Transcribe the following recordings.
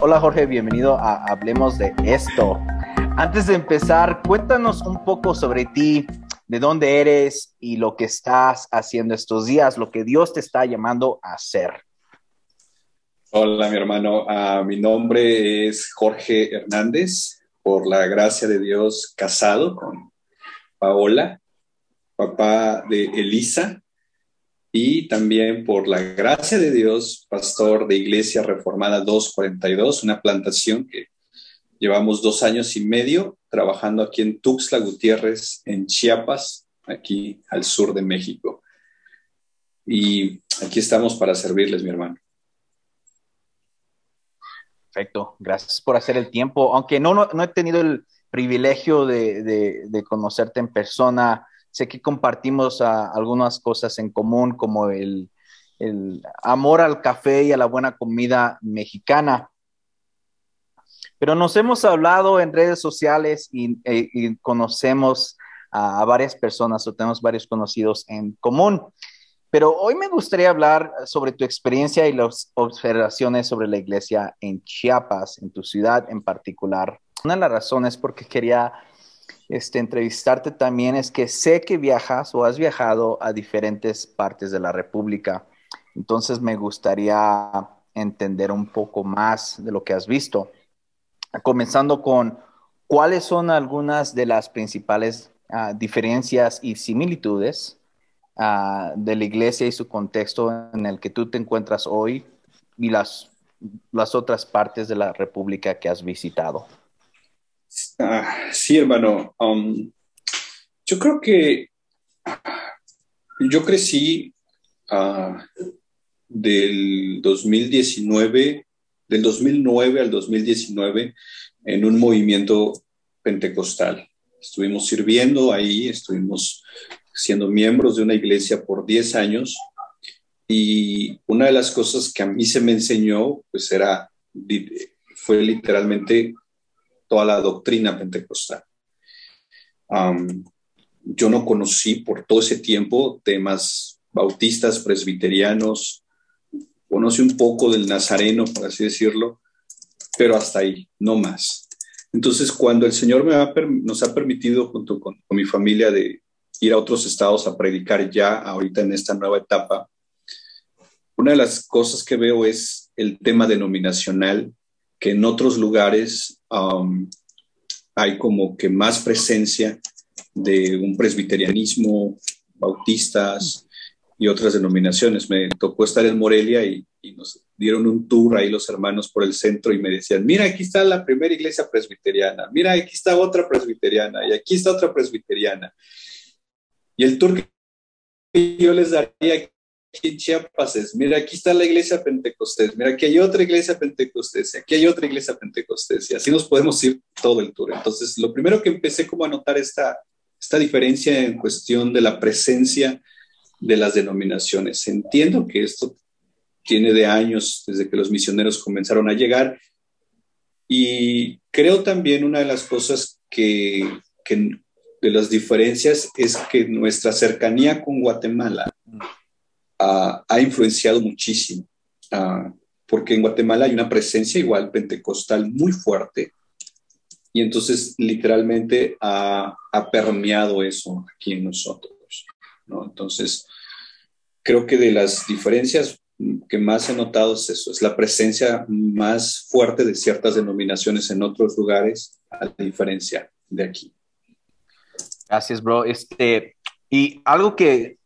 Hola Jorge, bienvenido a Hablemos de esto. Antes de empezar, cuéntanos un poco sobre ti, de dónde eres y lo que estás haciendo estos días, lo que Dios te está llamando a hacer. Hola, mi hermano. Uh, mi nombre es Jorge Hernández, por la gracia de Dios, casado con Paola, papá de Elisa, y también por la gracia de Dios, pastor de Iglesia Reformada 242, una plantación que llevamos dos años y medio trabajando aquí en Tuxtla Gutiérrez, en Chiapas, aquí al sur de México. Y aquí estamos para servirles, mi hermano. Perfecto, gracias por hacer el tiempo. Aunque no, no, he tenido el privilegio de, de, conocerte en persona, sé que compartimos ah, algunas cosas en común, como el, el, amor al café y a la buena comida mexicana. Pero nos hemos hablado en redes sociales y, e, y conocemos a, a, varias personas o tenemos varios conocidos en común. Pero hoy me gustaría hablar sobre tu experiencia y las observaciones sobre la iglesia en Chiapas, en tu ciudad en particular. Una de las razones por qué quería este, entrevistarte también es que sé que viajas o has viajado a diferentes partes de la República. Entonces me gustaría entender un poco más de lo que has visto. Comenzando con cuáles son algunas de las principales uh, diferencias y similitudes uh, de la iglesia y su contexto en el que tú te encuentras hoy y las, las otras partes de la República que has visitado. Ah, sí, hermano. Um, yo creo que yo crecí uh, del 2019, del 2009 al 2019 en un movimiento pentecostal. Estuvimos sirviendo ahí, estuvimos siendo miembros de una iglesia por 10 años y una de las cosas que a mí se me enseñó, pues era, fue literalmente toda la doctrina pentecostal. Um, yo no conocí por todo ese tiempo temas bautistas, presbiterianos, conocí un poco del nazareno, por así decirlo, pero hasta ahí, no más. Entonces, cuando el Señor me ha, nos ha permitido, junto con, con mi familia, de ir a otros estados a predicar ya ahorita en esta nueva etapa, una de las cosas que veo es el tema denominacional, que en otros lugares um, hay como que más presencia de un presbiterianismo, bautistas y otras denominaciones. Me tocó estar en Morelia y, y, nos dieron un tour ahí los hermanos por el centro y me decían, mira, aquí está la primera iglesia presbiteriana, mira, aquí está otra presbiteriana y aquí está otra presbiteriana. Y el tour que yo les daría aquí Chiapas es, mira, aquí está la iglesia pentecostés, mira, aquí hay otra iglesia pentecostés, aquí hay otra iglesia pentecostés, y así nos podemos ir todo el tour. Entonces, lo primero que empecé como a notar esta, esta diferencia en cuestión de la presencia de las denominaciones. Entiendo que esto tiene de años desde que los misioneros comenzaron a llegar, y creo también una de las cosas que, que de las diferencias es que nuestra cercanía con Guatemala ha influenciado muchísimo, uh, porque en Guatemala hay una presencia igual pentecostal muy fuerte, y entonces literalmente ha, permeado eso aquí en nosotros. ¿no? Entonces, creo que de las diferencias que más he notado es eso, es la presencia más fuerte de ciertas denominaciones en otros lugares a diferencia de aquí. Gracias, bro. Este, y algo que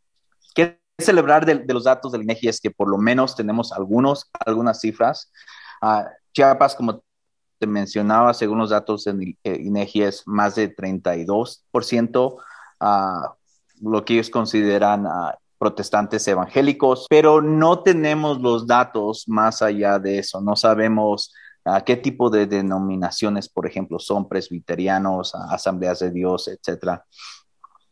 celebrar de, de, los datos del INEGI es que por lo menos tenemos algunos, algunas cifras. Uh, Chiapas, como te mencionaba, según los datos del INEGI, es más de 32%, uh, lo que ellos consideran uh, protestantes evangélicos, pero no tenemos los datos más allá de eso. No sabemos uh, qué tipo de denominaciones, por ejemplo, son presbiterianos, asambleas de Dios, etcétera.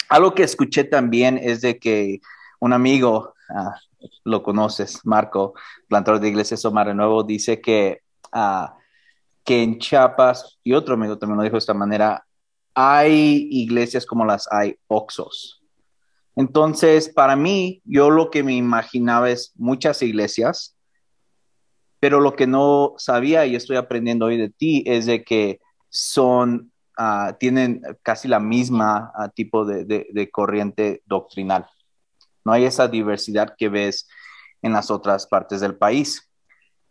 Algo que escuché también es de que un amigo, uh, lo conoces, Marco, plantador de iglesias Omar Nuevo, dice que, que en Chiapas, y otro amigo también lo dijo de esta manera, hay iglesias como las hay Oxos. Entonces, para mí, yo lo que me imaginaba es muchas iglesias, pero lo que no sabía y estoy aprendiendo hoy de ti es de que son, ah, tienen casi la misma ah, tipo de, corriente doctrinal. No hay esa diversidad que ves en las otras partes del país.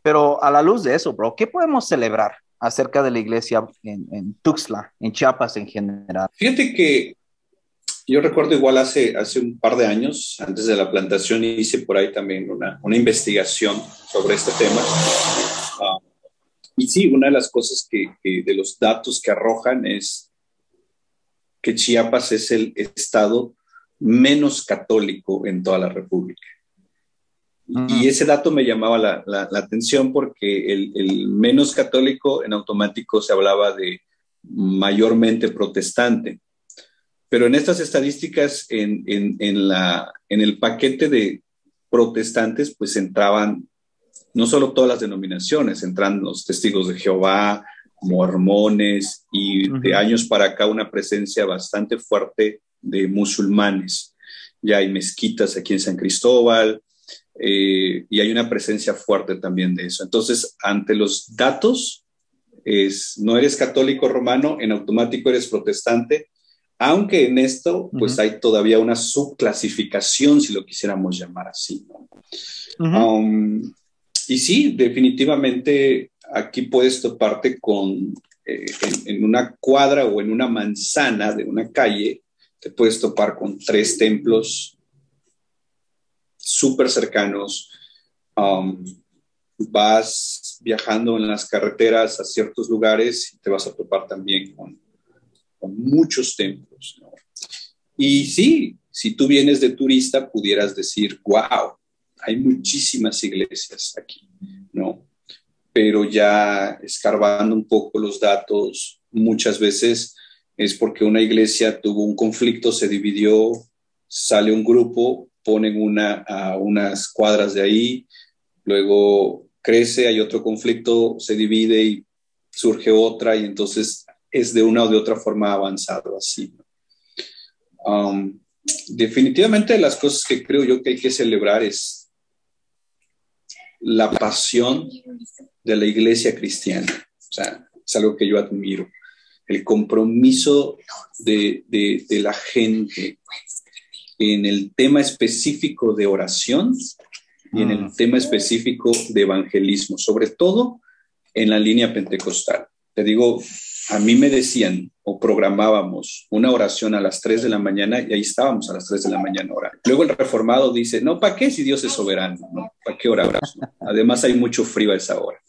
Pero a la luz de eso, bro, ¿qué podemos celebrar acerca de la iglesia en, en Tuxtla, en Chiapas en general? Fíjate que yo recuerdo igual hace, hace un par de años, antes de la plantación, hice por ahí también una, una investigación sobre este tema. Ah, y sí, una de las cosas que, de los datos que arrojan es que Chiapas es el estado menos católico en toda la República. Y ese dato me llamaba la, la, atención porque el, el, menos católico en automático se hablaba de mayormente protestante. Pero en estas estadísticas, en, en, en, la, en el paquete de protestantes, pues entraban no solo todas las denominaciones, entran los testigos de Jehová, mormones y de años para acá una presencia bastante fuerte de musulmanes. Ya hay mezquitas aquí en San Cristóbal eh, y hay una presencia fuerte también de eso. Entonces, ante los datos, es, no eres católico romano, en automático eres protestante, aunque en esto pues hay todavía una subclasificación, si lo quisiéramos llamar así. Um, y sí, definitivamente aquí puedes toparte con, eh, en, una cuadra o en una manzana de una calle, te puedes topar con tres templos súper cercanos. Um, vas viajando en las carreteras a ciertos lugares y te vas a topar también con muchos templos. Y sí, si tú vienes de turista, pudieras decir, wow, hay muchísimas iglesias aquí, ¿no? Pero ya escarbando un poco los datos, muchas veces es porque una iglesia tuvo un conflicto, se dividió, sale un grupo, ponen una a unas cuadras de ahí, luego crece, hay otro conflicto, se divide y surge otra y entonces es de una o de otra forma avanzado así. Um, definitivamente las cosas que creo yo que hay que celebrar es la pasión de la iglesia cristiana. O sea, es algo que yo admiro. El compromiso de, de la gente en el tema específico de oración y en el mm. tema específico de evangelismo, sobre todo en la línea pentecostal. Te digo, a mí me decían o programábamos una oración a las 3 de la mañana y ahí estábamos a las 3 de la mañana orando. Luego el reformado dice, no, ¿para qué si Dios es soberano? ¿no? ¿Para qué oramos? Además hay mucho frío a esa hora.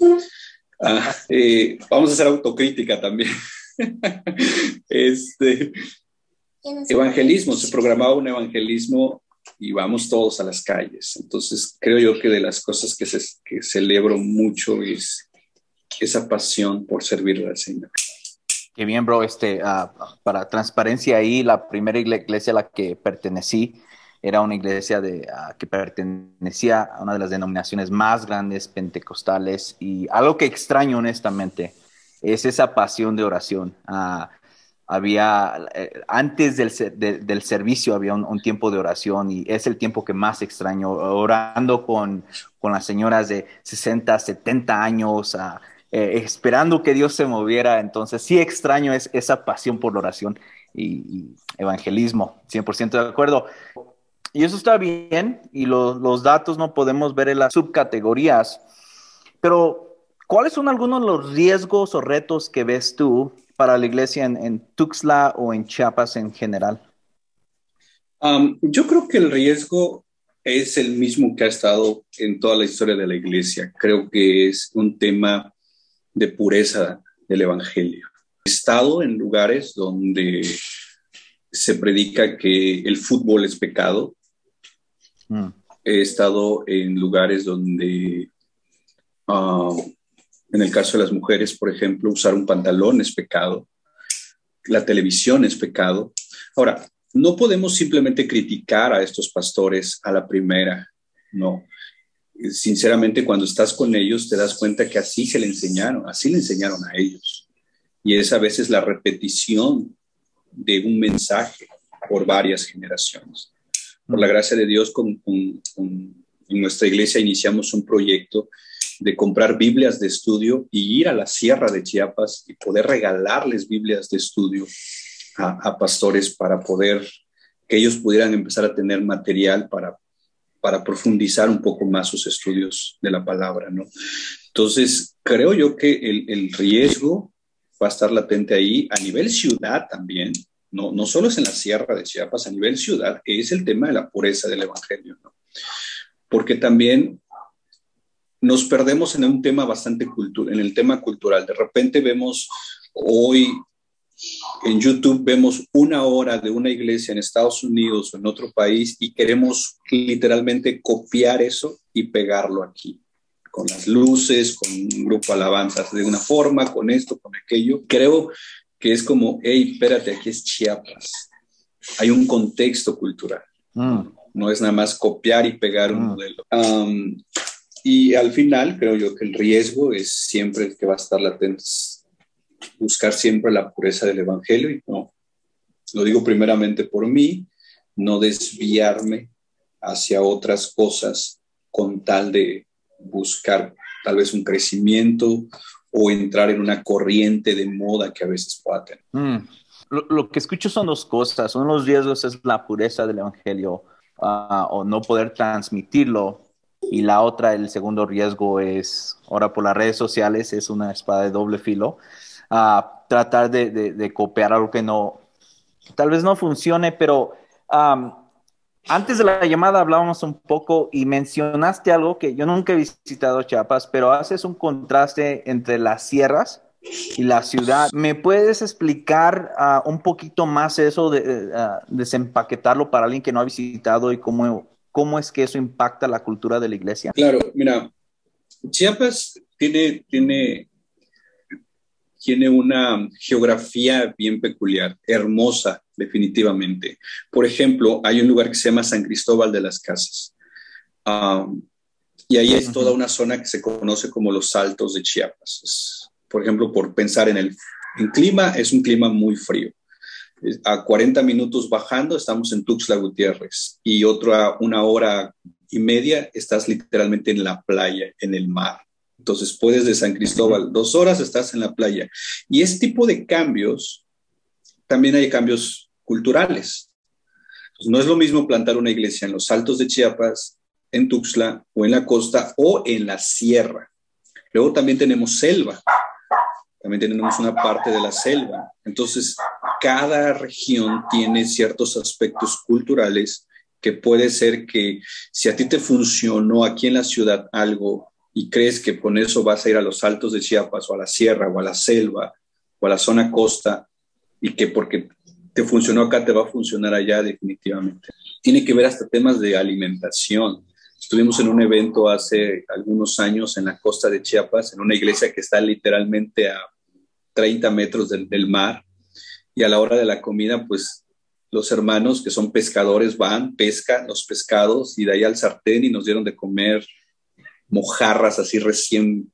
Ah, eh, vamos a hacer autocrítica también. este, evangelismo, se programaba un evangelismo y vamos todos a las calles. Entonces creo yo que de las cosas que, se, que celebro mucho es esa pasión por servir al Señor. Qué bien, bro. Este, ah, para transparencia ahí, la primera iglesia a la que pertenecí era una iglesia de, ah, que pertenecía a una de las denominaciones más grandes pentecostales y algo que extraño honestamente es esa pasión de oración. Ah, había, eh, antes del, del, servicio había un, tiempo de oración y es el tiempo que más extraño, orando con, con las señoras de 60, 70 años, eh, esperando que Dios se moviera. Entonces, sí extraño es, esa pasión por la oración y, evangelismo, 100% de acuerdo. Y eso está bien, y los datos no podemos ver en las subcategorías, pero ¿cuáles son algunos de los riesgos o retos que ves tú para la iglesia en, Tuxtla o en Chiapas en general? Um, yo creo que el riesgo es el mismo que ha estado en toda la historia de la iglesia. Creo que es un tema de pureza del Evangelio. He estado en lugares donde se predica que el fútbol es pecado. Mm. He estado en lugares donde, ah, en el caso de las mujeres, por ejemplo, usar un pantalón es pecado. La televisión es pecado. Ahora, no podemos simplemente criticar a estos pastores a la primera, no sinceramente cuando estás con ellos te das cuenta que así se le enseñaron, así le enseñaron a ellos. Y es a veces la repetición de un mensaje por varias generaciones. Por la gracia de Dios, con, en nuestra iglesia iniciamos un proyecto de comprar Biblias de estudio y ir a la sierra de Chiapas y poder regalarles Biblias de estudio a, pastores para poder que ellos pudieran empezar a tener material para, para profundizar un poco más sus estudios de la palabra, ¿no? Entonces, creo yo que el, el riesgo va a estar latente ahí a nivel ciudad también, no, no solo es en la sierra de Chiapas, a nivel ciudad, es el tema de la pureza del Evangelio, ¿no? Porque también nos perdemos en un tema bastante cultural, en el tema cultural. De repente vemos hoy en YouTube vemos una hora de una iglesia en Estados Unidos o en otro país y queremos literalmente copiar eso y pegarlo aquí, con las luces, con un grupo de alabanzas de una forma, con esto, con aquello. Creo que es como, hey, espérate, aquí es Chiapas. Hay un contexto cultural. Mm. No es nada más copiar y pegar un mm. modelo. Y al final, creo yo que el riesgo es siempre el que va a estar latente buscar siempre la pureza del Evangelio y no, lo digo primeramente por mí, no desviarme hacia otras cosas con tal de buscar tal vez un crecimiento o entrar en una corriente de moda que a veces pueda tener. Mm. Lo, que escucho son dos cosas. Uno de los riesgos es la pureza del Evangelio ah, o no poder transmitirlo. Y la otra, el segundo riesgo es, ahora por las redes sociales, es una espada de doble filo a tratar de, copiar algo que no, tal vez no funcione, pero antes de la llamada hablábamos un poco y mencionaste algo que yo nunca he visitado Chiapas, pero haces un contraste entre las sierras y la ciudad. ¿Me puedes explicar ah, un poquito más eso de uh, desempaquetarlo para alguien que no ha visitado y cómo, cómo es que eso impacta la cultura de la iglesia? Claro, mira, Chiapas tiene, tiene tiene una geografía bien peculiar, hermosa, definitivamente. Por ejemplo, hay un lugar que se llama San Cristóbal de las Casas. y ahí es toda una zona que se conoce como los Altos de Chiapas. por ejemplo, por pensar en el clima, es un clima muy frío. A 40 minutos bajando estamos en Tuxtla Gutiérrez y otra una hora y media estás literalmente en la playa, en el mar. Entonces puedes de San Cristóbal, dos horas estás en la playa. Y este tipo de cambios, también hay cambios culturales. no es lo mismo plantar una iglesia en los altos de Chiapas, en Tuxtla o en la costa o en la sierra. Luego también tenemos selva. También tenemos una parte de la selva. Entonces, cada región tiene ciertos aspectos culturales que puede ser que si a ti te funcionó aquí en la ciudad algo y crees que con eso vas a ir a los altos de Chiapas o a la sierra o a la selva o a la zona costa y que porque te funcionó acá te va a funcionar allá definitivamente. Tiene que ver hasta temas de alimentación. Estuvimos en un evento hace algunos años en la costa de Chiapas, en una iglesia que está literalmente a 30 metros del, del mar y a la hora de la comida pues los hermanos que son pescadores van, pescan los pescados y de ahí al sartén y nos dieron de comer mojarras así recién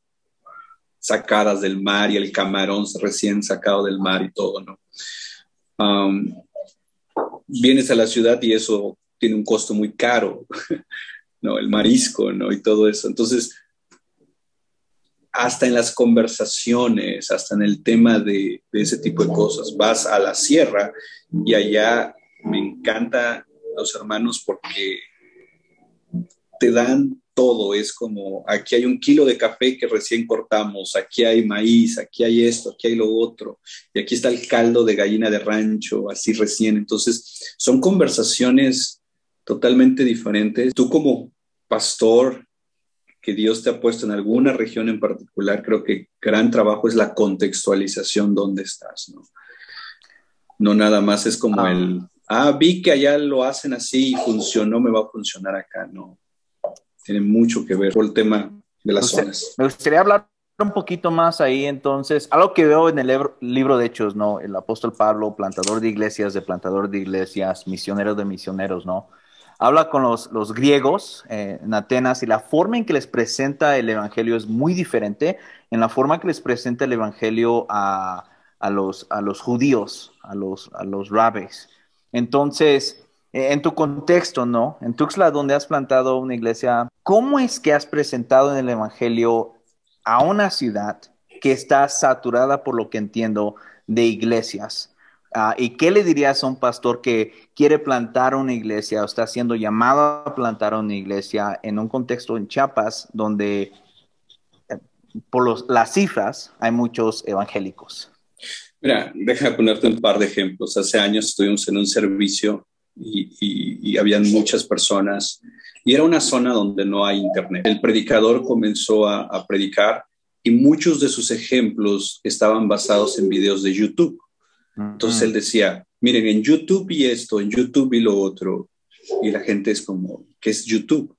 sacadas del mar y el camarón recién sacado del mar y todo, ¿no? vienes a la ciudad y eso tiene un costo muy caro, ¿no? El marisco, ¿no? Y todo eso. Entonces, hasta en las conversaciones, hasta en el tema de, ese tipo de cosas, vas a la sierra y allá me encanta los hermanos porque te dan todo, es como aquí hay un kilo de café que recién cortamos, aquí hay maíz, aquí hay esto, aquí hay lo otro, y aquí está el caldo de gallina de rancho, así recién. Entonces, son conversaciones totalmente diferentes. Tú como pastor que Dios te ha puesto en alguna región en particular, creo que gran trabajo es la contextualización donde estás, ¿no? No nada más es como ah. el, ah, vi que allá lo hacen así y funcionó, me va a funcionar acá, no tiene mucho que ver con el tema de las zonas. Me gustaría hablar un poquito más ahí, entonces, algo que veo en el libro de Hechos, ¿no? El apóstol Pablo, plantador de iglesias, de plantador de iglesias, misionero de misioneros, ¿no? Habla con los, griegos eh, en Atenas y la forma en que les presenta el evangelio es muy diferente en la forma que les presenta el evangelio a, los, judíos, a los, a los rabbis. Entonces, eh, en tu contexto, ¿no? En Tuxtla, donde has plantado una iglesia, ¿cómo es que has presentado en el Evangelio a una ciudad que está saturada, por lo que entiendo, de iglesias. Ah, ¿Y qué le dirías a un pastor que quiere plantar una iglesia o está siendo llamado a plantar una iglesia en un contexto en Chiapas donde eh, por las cifras hay muchos evangélicos? Mira, deja ponerte un par de ejemplos. Hace años estuvimos en un servicio y, y, habían muchas personas y era una zona donde no hay internet. El predicador comenzó a, a predicar y muchos de sus ejemplos estaban basados en videos de YouTube. Entonces él decía, miren, en YouTube y esto, en YouTube y lo otro. Y la gente es como, ¿qué es YouTube?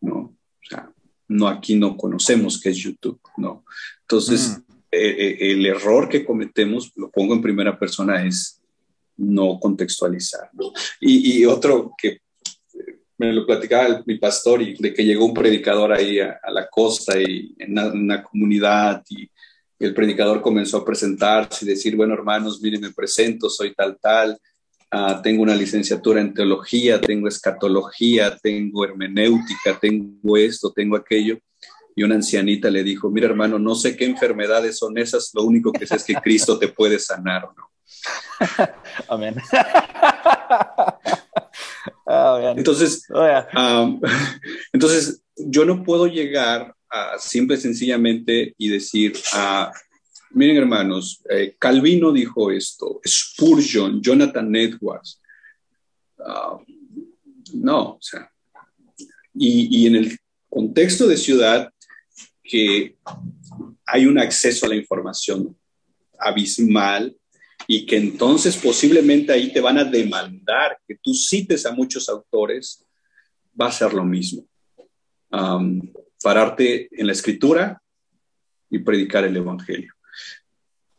No, o sea, no aquí no conocemos qué es YouTube, ¿no? Entonces, eh, eh, el error que cometemos, lo pongo en primera persona, es no contextualizar. Y, otro que me lo platicaba mi pastor y de que llegó un predicador ahí a, la costa y en una, comunidad y el predicador comenzó a presentarse y decir, bueno hermanos, miren, me presento, soy tal, tal, ah, tengo una licenciatura en teología, tengo escatología, tengo hermenéutica, tengo esto, tengo aquello. Y una ancianita le dijo, mira hermano, no sé qué enfermedades son esas, lo único que sé es que Cristo te puede sanar, ¿no? Amén. Ah, entonces, oh, entonces, yo no puedo llegar a simple sencillamente y decir, a, miren hermanos, eh, Calvino dijo esto, Spurgeon, Jonathan Edwards. Ah, no, o sea, y, y en el contexto de ciudad que hay un acceso a la información abismal, y que entonces posiblemente ahí te van a demandar que tú cites a muchos autores, va a ser lo mismo. Pararte en la escritura y predicar el Evangelio.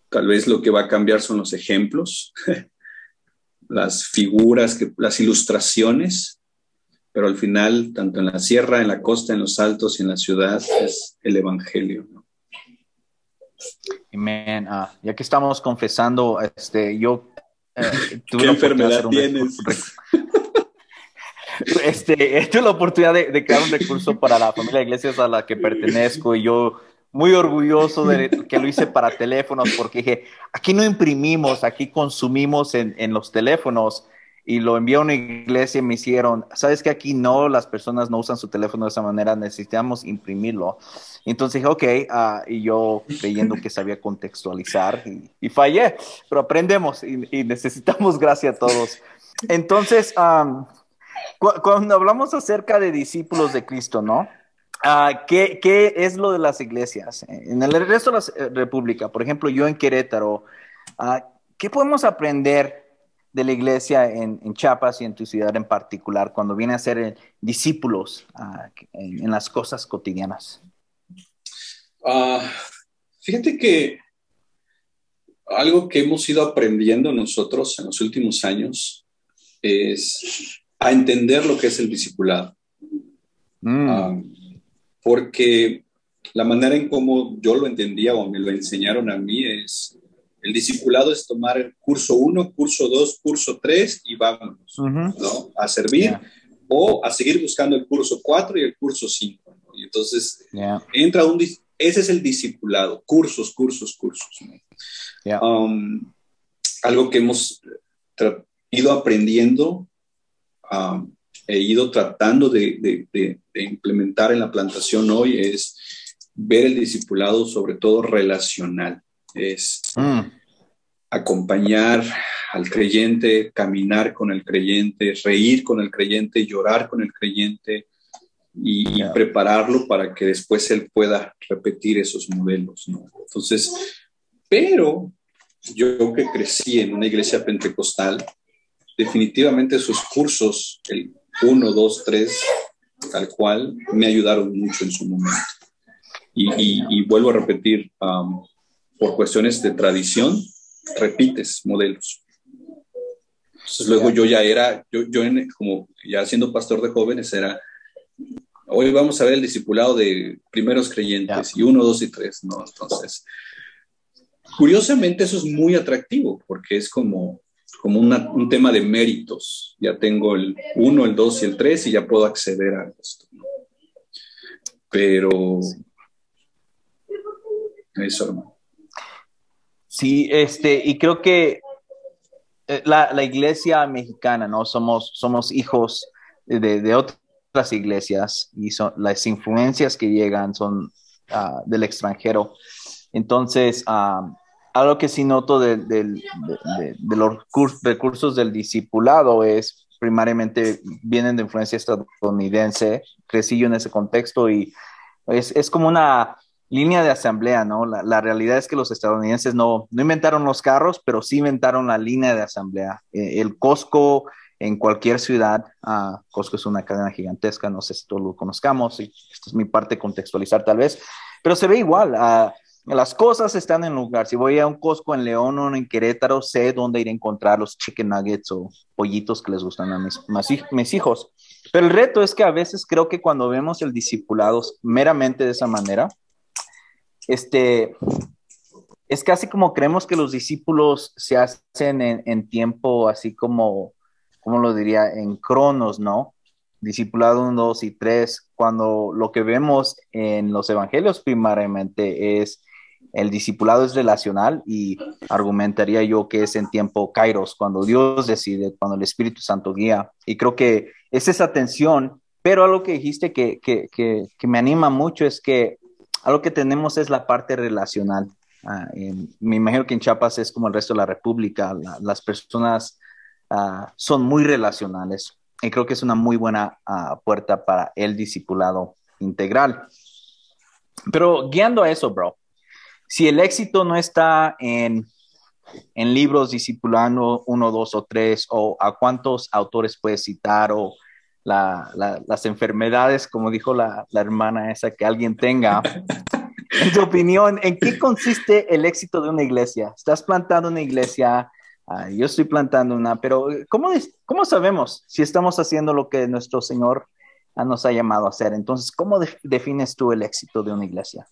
Tal vez lo que va a cambiar son los ejemplos, las figuras, que, las ilustraciones, pero al final, tanto en la sierra, en la costa, en los altos y en la ciudad, es el Evangelio. Amén. Ah, ya que estamos confesando, este, yo eh, tuve ¿Qué enfermedad tienes? Este, tuve la oportunidad de, crear un recurso para la familia de iglesias a la que pertenezco y yo muy orgulloso de que lo hice para teléfonos porque dije, aquí no imprimimos, aquí consumimos en, en los teléfonos y lo envié a una iglesia y me hicieron, sabes que aquí no, las personas no usan su teléfono de esa manera, necesitamos imprimirlo. Entonces dije, ok, ah, y yo creyendo que sabía contextualizar y, fallé, pero aprendemos y, necesitamos gracia a todos. Entonces, cuando hablamos acerca de discípulos de Cristo, ¿no? Uh, ¿qué, ¿qué, es lo de las iglesias? En el resto de la República, por ejemplo, yo en Querétaro, uh, ¿qué podemos aprender de la iglesia en, en, Chiapas y en tu ciudad en particular cuando viene a ser discípulos en, las cosas cotidianas? Fíjate que algo que hemos ido aprendiendo nosotros en los últimos años es a entender lo que es el discipulado. Mm. Ah, porque la manera en cómo yo lo entendía o me lo enseñaron a mí es, el discipulado es tomar el curso 1, curso 2, curso 3 y vámonos, ¿no? A servir o a seguir buscando el curso 4 y el curso 5. Y entonces entra un, ese es el discipulado, cursos, cursos, cursos. Um, algo que hemos ido aprendiendo um, e ido tratando de, implementar en la plantación hoy es ver el discipulado sobre todo relacional. Es mm. acompañar al creyente, caminar con el creyente, reír con el creyente, llorar con el creyente, y, prepararlo para que después él pueda repetir esos modelos, ¿no? Entonces, pero yo que crecí en una iglesia pentecostal, definitivamente esos cursos, el 1, 2, 3, tal cual, me ayudaron mucho en su momento. Y, vuelvo a repetir, um, por cuestiones de tradición, repites modelos. Entonces, luego yo ya era, yo, yo como ya siendo pastor de jóvenes, era Hoy vamos a ver el discipulado de primeros creyentes y uno, dos y tres, ¿no? Entonces, curiosamente eso es muy atractivo porque es como, como un tema de méritos. Ya tengo el uno, el dos y el tres y ya puedo acceder a esto. Pero eso, hermano. Sí, este, y creo que eh, la, la, iglesia mexicana, ¿no? Somos, somos hijos de, de otras iglesias y son, las influencias que llegan son uh, del extranjero. Entonces, uh, algo que sí noto de, de, de los recursos del discipulado es primariamente vienen de influencia estadounidense, crecí yo en ese contexto y es, es como una línea de asamblea, ¿no? La, la, realidad es que los estadounidenses no, no inventaron los carros, pero sí inventaron la línea de asamblea. Eh, el Costco en cualquier ciudad, uh, Costco es una cadena gigantesca, no sé si todos lo conozcamos, y esto es mi parte contextualizar tal vez, pero se ve igual. Uh, las cosas están en lugar. Si voy a un Costco en León o en Querétaro, sé dónde ir a encontrar los chicken nuggets o pollitos que les gustan a mis, mis hijos. Pero el reto es que a veces creo que cuando vemos el discipulado meramente de esa manera, este, es casi como creemos que los discípulos se hacen en, en tiempo así como, ¿cómo lo diría? En cronos, ¿no? Discipulado 1, 2 y 3, cuando lo que vemos en los evangelios primariamente es el discipulado es relacional y argumentaría yo que es en tiempo kairos, cuando Dios decide, cuando el Espíritu Santo guía. Y creo que es esa tensión, pero algo que dijiste que, que, que, me anima mucho es que algo que tenemos es la parte relacional. Uh, en, me imagino que en Chiapas es como el resto de la República, la, las personas uh, son muy relacionales y creo que es una muy buena uh, puerta para el discipulado integral. Pero guiando a eso, bro, si el éxito no está en, en libros discipulando uno, dos o tres, o a cuántos autores puedes citar, o la, la, las enfermedades, como dijo la, la, hermana esa, que alguien tenga. En tu opinión, ¿en qué consiste el éxito de una iglesia? Estás plantando una iglesia, uh, yo estoy plantando una, pero ¿cómo, ¿cómo sabemos si estamos haciendo lo que nuestro Señor nos ha llamado a hacer? Entonces, ¿cómo de defines tú el éxito de una iglesia?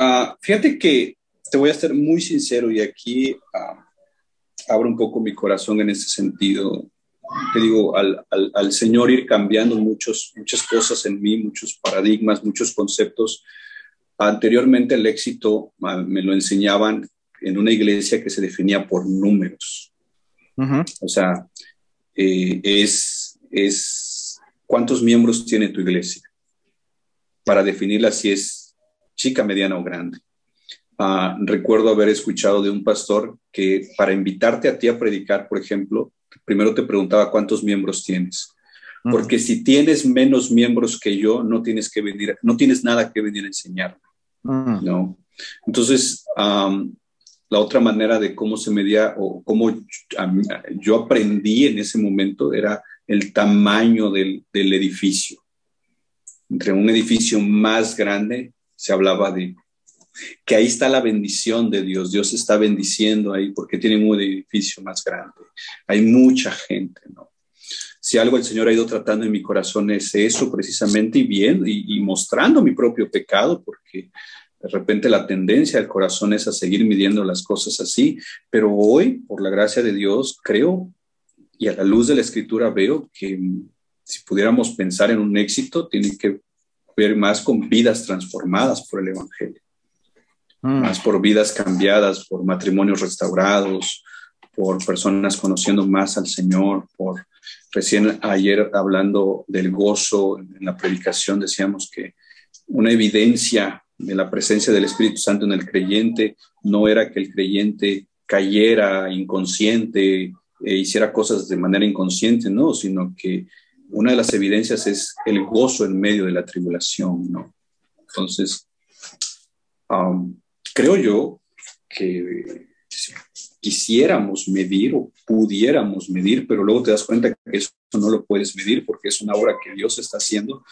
Uh, fíjate que te voy a ser muy sincero y aquí uh, abro un poco mi corazón en ese sentido. Te digo, al, al, al, Señor ir cambiando muchos, muchas cosas en mí, muchos paradigmas, muchos conceptos. Anteriormente el éxito uh, me lo enseñaban en una iglesia que se definía por números. -huh. O sea, eh, es, es cuántos miembros tiene tu iglesia para definirla si es chica, mediana o grande. Uh, recuerdo haber escuchado de un pastor que para invitarte a ti a predicar, por ejemplo, primero te preguntaba cuántos miembros tienes. Porque uh -huh. si tienes menos miembros que yo, no tienes que venir, no tienes nada que venir a enseñarme. Uh -huh. ¿no? Entonces, um, la otra manera de cómo se medía o cómo yo aprendí en ese momento era el tamaño del, del edificio. Entre un edificio más grande se hablaba de que ahí está la bendición de Dios. Dios está bendiciendo ahí porque tienen un edificio más grande. Hay mucha gente, ¿no? Si algo el Señor ha ido tratando en mi corazón es eso precisamente y bien y, y mostrando mi propio pecado porque de repente la tendencia del corazón es a seguir midiendo las cosas así, pero hoy, por la gracia de Dios, creo y a la luz de la escritura veo que si pudiéramos pensar en un éxito, tiene que ver más con vidas transformadas por el Evangelio, mm. más por vidas cambiadas, por matrimonios restaurados, por personas conociendo más al Señor, por recién ayer hablando del gozo en la predicación decíamos que una evidencia de la presencia del Espíritu Santo en el creyente no era que el creyente cayera inconsciente e hiciera cosas de manera inconsciente, no, sino que una de las evidencias es el gozo en medio de la tribulación, ¿no? Entonces, um, creo yo que si quisiéramos medir o pudiéramos medir, pero luego te das cuenta que eso no lo puedes medir porque es una obra que Dios está haciendo,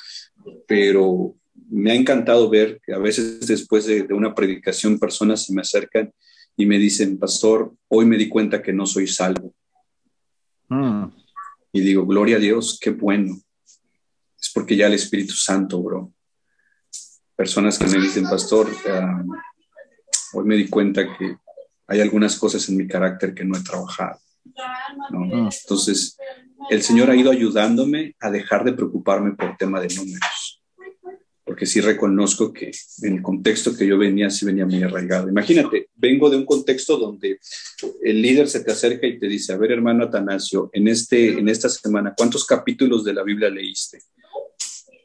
pero me ha encantado ver que a veces después de, de una predicación personas se me acercan y me dicen, pastor, hoy me di cuenta que no soy salvo. Mm y digo, gloria a Dios, qué bueno. Es porque ya el Espíritu Santo, bro. Personas que me dicen, pastor, uh, hoy me di cuenta que hay algunas cosas en mi carácter que no he trabajado. ¿no? Entonces, el Señor ha ido ayudándome a dejar de preocuparme por tema de números. Porque sí reconozco que en el contexto que yo venía, sí venía muy arraigado. Imagínate, vengo de un contexto donde el líder se te acerca y te dice, a ver, hermano Atanasio, en, este, en esta semana, ¿cuántos capítulos de la Biblia leíste?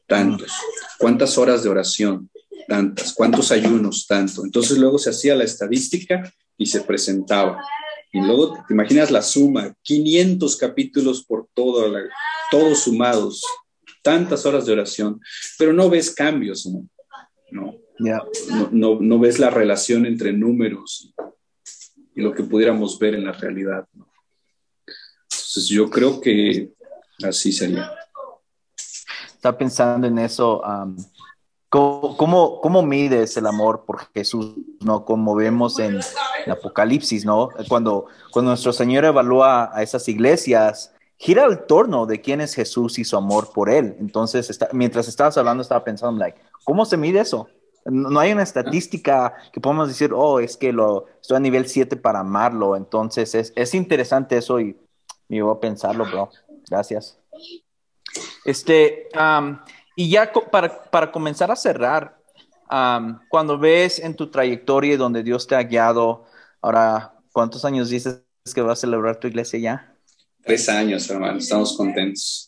Tantos. ¿Cuántas horas de oración? Tantas. ¿Cuántos ayunos? Tanto. Entonces luego se hacía la estadística y se presentaba. Y luego te imaginas la suma, 500 capítulos por todo, todos sumados, tantas horas de oración, pero no ves cambios, ¿no? No, no, ves la relación entre números y lo que pudiéramos ver en la realidad. Entonces yo creo que así sería. Está pensando en eso. ¿cómo, ¿cómo, mides el amor por Jesús? ¿no? Como vemos en el Apocalipsis, ¿no? Cuando, cuando nuestro Señor evalúa a esas iglesias, gira el torno de quién es Jesús y su amor por él. Entonces, mientras estabas hablando, estaba pensando, like, ¿cómo se mide eso? No hay una estadística que podamos decir, oh, es que lo estoy a nivel 7 para amarlo. Entonces, es, es interesante eso y me voy a pensarlo, bro. Gracias. Este, y ya para, para, comenzar a cerrar, cuando ves en tu trayectoria donde Dios te ha guiado, ahora, ¿cuántos años dices que vas a celebrar tu iglesia ya? Tres años, hermano, estamos contentos.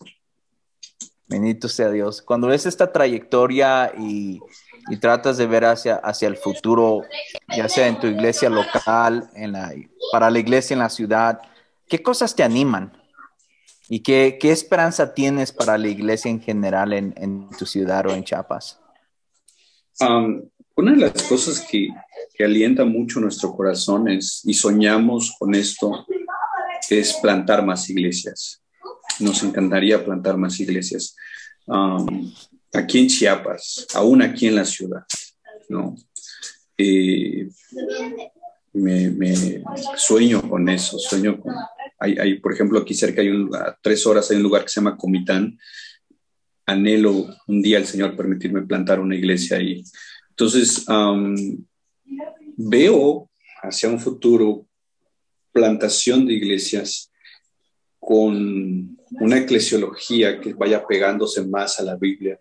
Bendito sea Dios. Cuando ves esta trayectoria y, tratas de ver hacia, hacia el futuro, ya sea en tu iglesia local, en la, para la iglesia en la ciudad, ¿qué cosas te animan? ¿Y qué, esperanza tienes para la iglesia en general en, tu ciudad o en Chiapas? Um, una de las cosas que, que alienta mucho nuestro corazón es, y soñamos con esto, es plantar más iglesias. Nos encantaría plantar más iglesias. Um, aquí en Chiapas, aún aquí en la ciudad, ¿no? Eh, me, sueño con eso, sueño con... Hay, por ejemplo, aquí cerca hay un, a tres horas hay un lugar que se llama Comitán. Anhelo un día el Señor permitirme plantar una iglesia ahí. Entonces, um, veo hacia un futuro plantación de iglesias con una eclesiología que vaya pegándose más a la Biblia.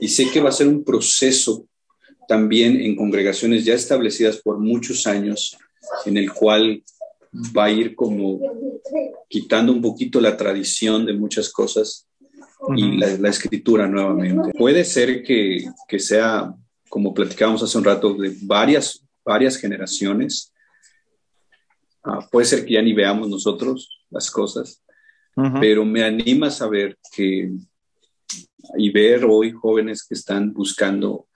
Y sé que va a ser un proceso también en congregaciones ya establecidas por muchos años, en el cual va a ir como quitando un poquito la tradición de muchas cosas y la, escritura nuevamente. Puede ser que, que, sea, como platicábamos hace un rato, de varias, varias generaciones, Ah, puede ser que ya ni veamos nosotros las cosas, pero me anima a saber que y ver hoy jóvenes que están buscando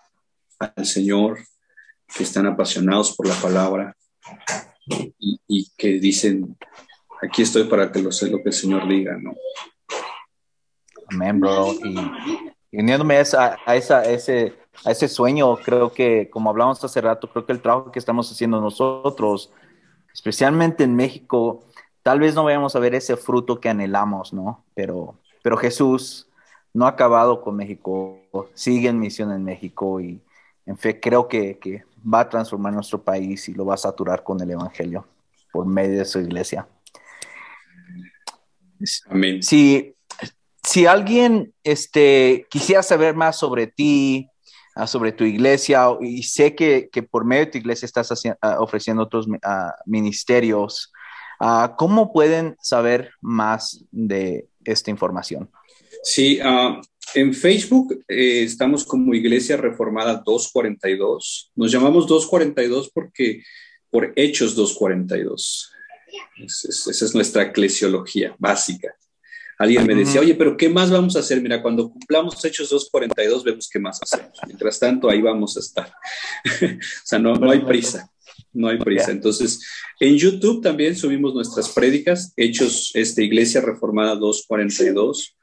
al Señor, que están apasionados por la palabra y, que dicen, aquí estoy para que lo sé lo que el Señor diga, ¿no? Amén, bro. Y, uniéndome a, a, esa, ese, a ese sueño, creo que, como hablamos hace rato, creo que el trabajo que estamos haciendo nosotros especialmente en México, tal vez no vayamos a ver ese fruto que anhelamos, ¿no? Pero, pero Jesús no ha acabado con México, sigue en misión en México y en fe creo que, que va a transformar nuestro país y lo va a saturar con el Evangelio por medio de su iglesia. Amén. Si, si alguien este, quisiera saber más sobre ti, Ah, sobre tu iglesia y sé que, que, por medio de tu iglesia estás ah, ofreciendo otros ah, ministerios. ¿Cómo pueden saber más de esta información? Sí, en Facebook eh, estamos como Iglesia Reformada 242. Nos llamamos 242 porque por Hechos 242. esa es nuestra eclesiología básica. Alguien me decía, oye, pero ¿qué más vamos a hacer? Mira, cuando cumplamos Hechos 2.42, vemos qué más hacemos. Mientras tanto, ahí vamos a estar. o sea, no, no hay prisa, no hay prisa. Entonces, en YouTube también subimos nuestras prédicas, Hechos, este, Iglesia Reformada 2.42.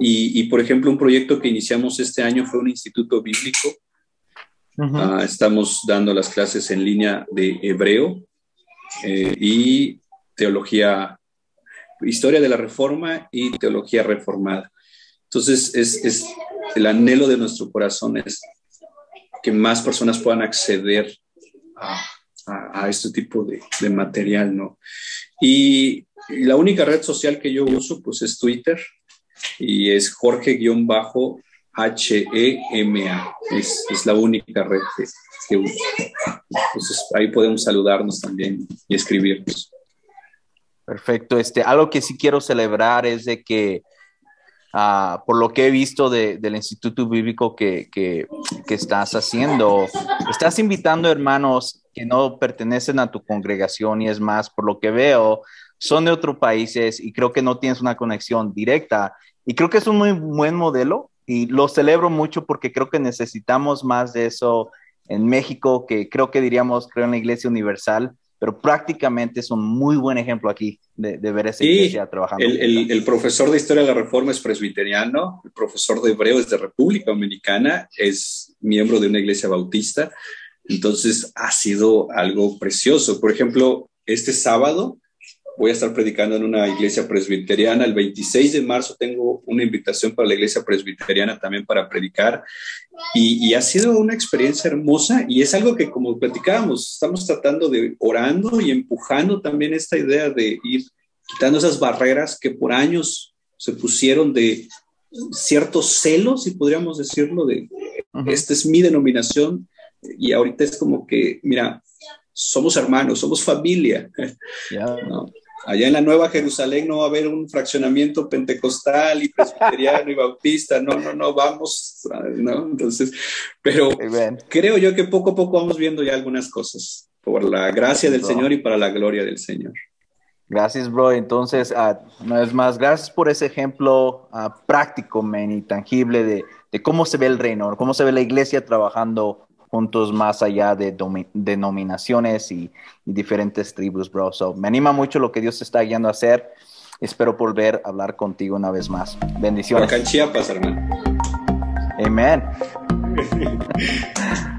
y, y, por ejemplo, un proyecto que iniciamos este año fue un instituto bíblico. Ah, estamos dando las clases en línea de hebreo eh, y teología historia de la reforma y teología reformada. Entonces, es, el anhelo de nuestro corazón es que más personas puedan acceder a, este tipo de, material, ¿no? Y la única red social que yo uso, pues, es Twitter y es Jorge-Atanasio H-E-M-A. Es, la única red que, uso. Entonces ahí podemos saludarnos también y escribirnos. Perfecto. Este, algo que sí quiero celebrar es de que, ah, por lo que he visto del Instituto Bíblico que, que, estás haciendo, estás invitando hermanos que no pertenecen a tu congregación y es más, por lo que veo, son de otros países y creo que no tienes una conexión directa. Y creo que es un muy buen modelo y lo celebro mucho porque creo que necesitamos más de eso en México, que creo que diríamos, creo en la Iglesia Universal, pero prácticamente es un muy buen ejemplo aquí de, ver esa iglesia trabajando. El, el, profesor de Historia de la Reforma es presbiteriano, el profesor de Hebreo es de República Dominicana, es miembro de una iglesia bautista, entonces ha sido algo precioso. Por ejemplo, este sábado voy a estar predicando en una iglesia presbiteriana. El 26 de marzo tengo una invitación para la iglesia presbiteriana también para predicar. Y, ha sido una experiencia hermosa y es algo que como platicábamos, estamos tratando de orando y empujando también esta idea de ir quitando esas barreras que por años se pusieron de ciertos celos, si podríamos decirlo, de esta es mi denominación y ahorita es como que, mira, somos hermanos, somos familia. Allá en la Nueva Jerusalén no va a haber un fraccionamiento pentecostal y presbiteriano y bautista, no, no, no, vamos, ¿no? Entonces, pero creo yo que poco a poco vamos viendo ya algunas cosas, por la gracia del Señor y para la gloria del Señor. Gracias, bro. Entonces, uh, una vez más, gracias por ese ejemplo uh, práctico, man, y tangible de, de, cómo se ve el reino, cómo se ve la iglesia trabajando juntos más allá de denominaciones y, diferentes tribus, bro. So, me anima mucho lo que Dios está guiando a hacer. Espero volver a hablar contigo una vez más. Bendiciones. Acá en Chiapas, hermano. Amén.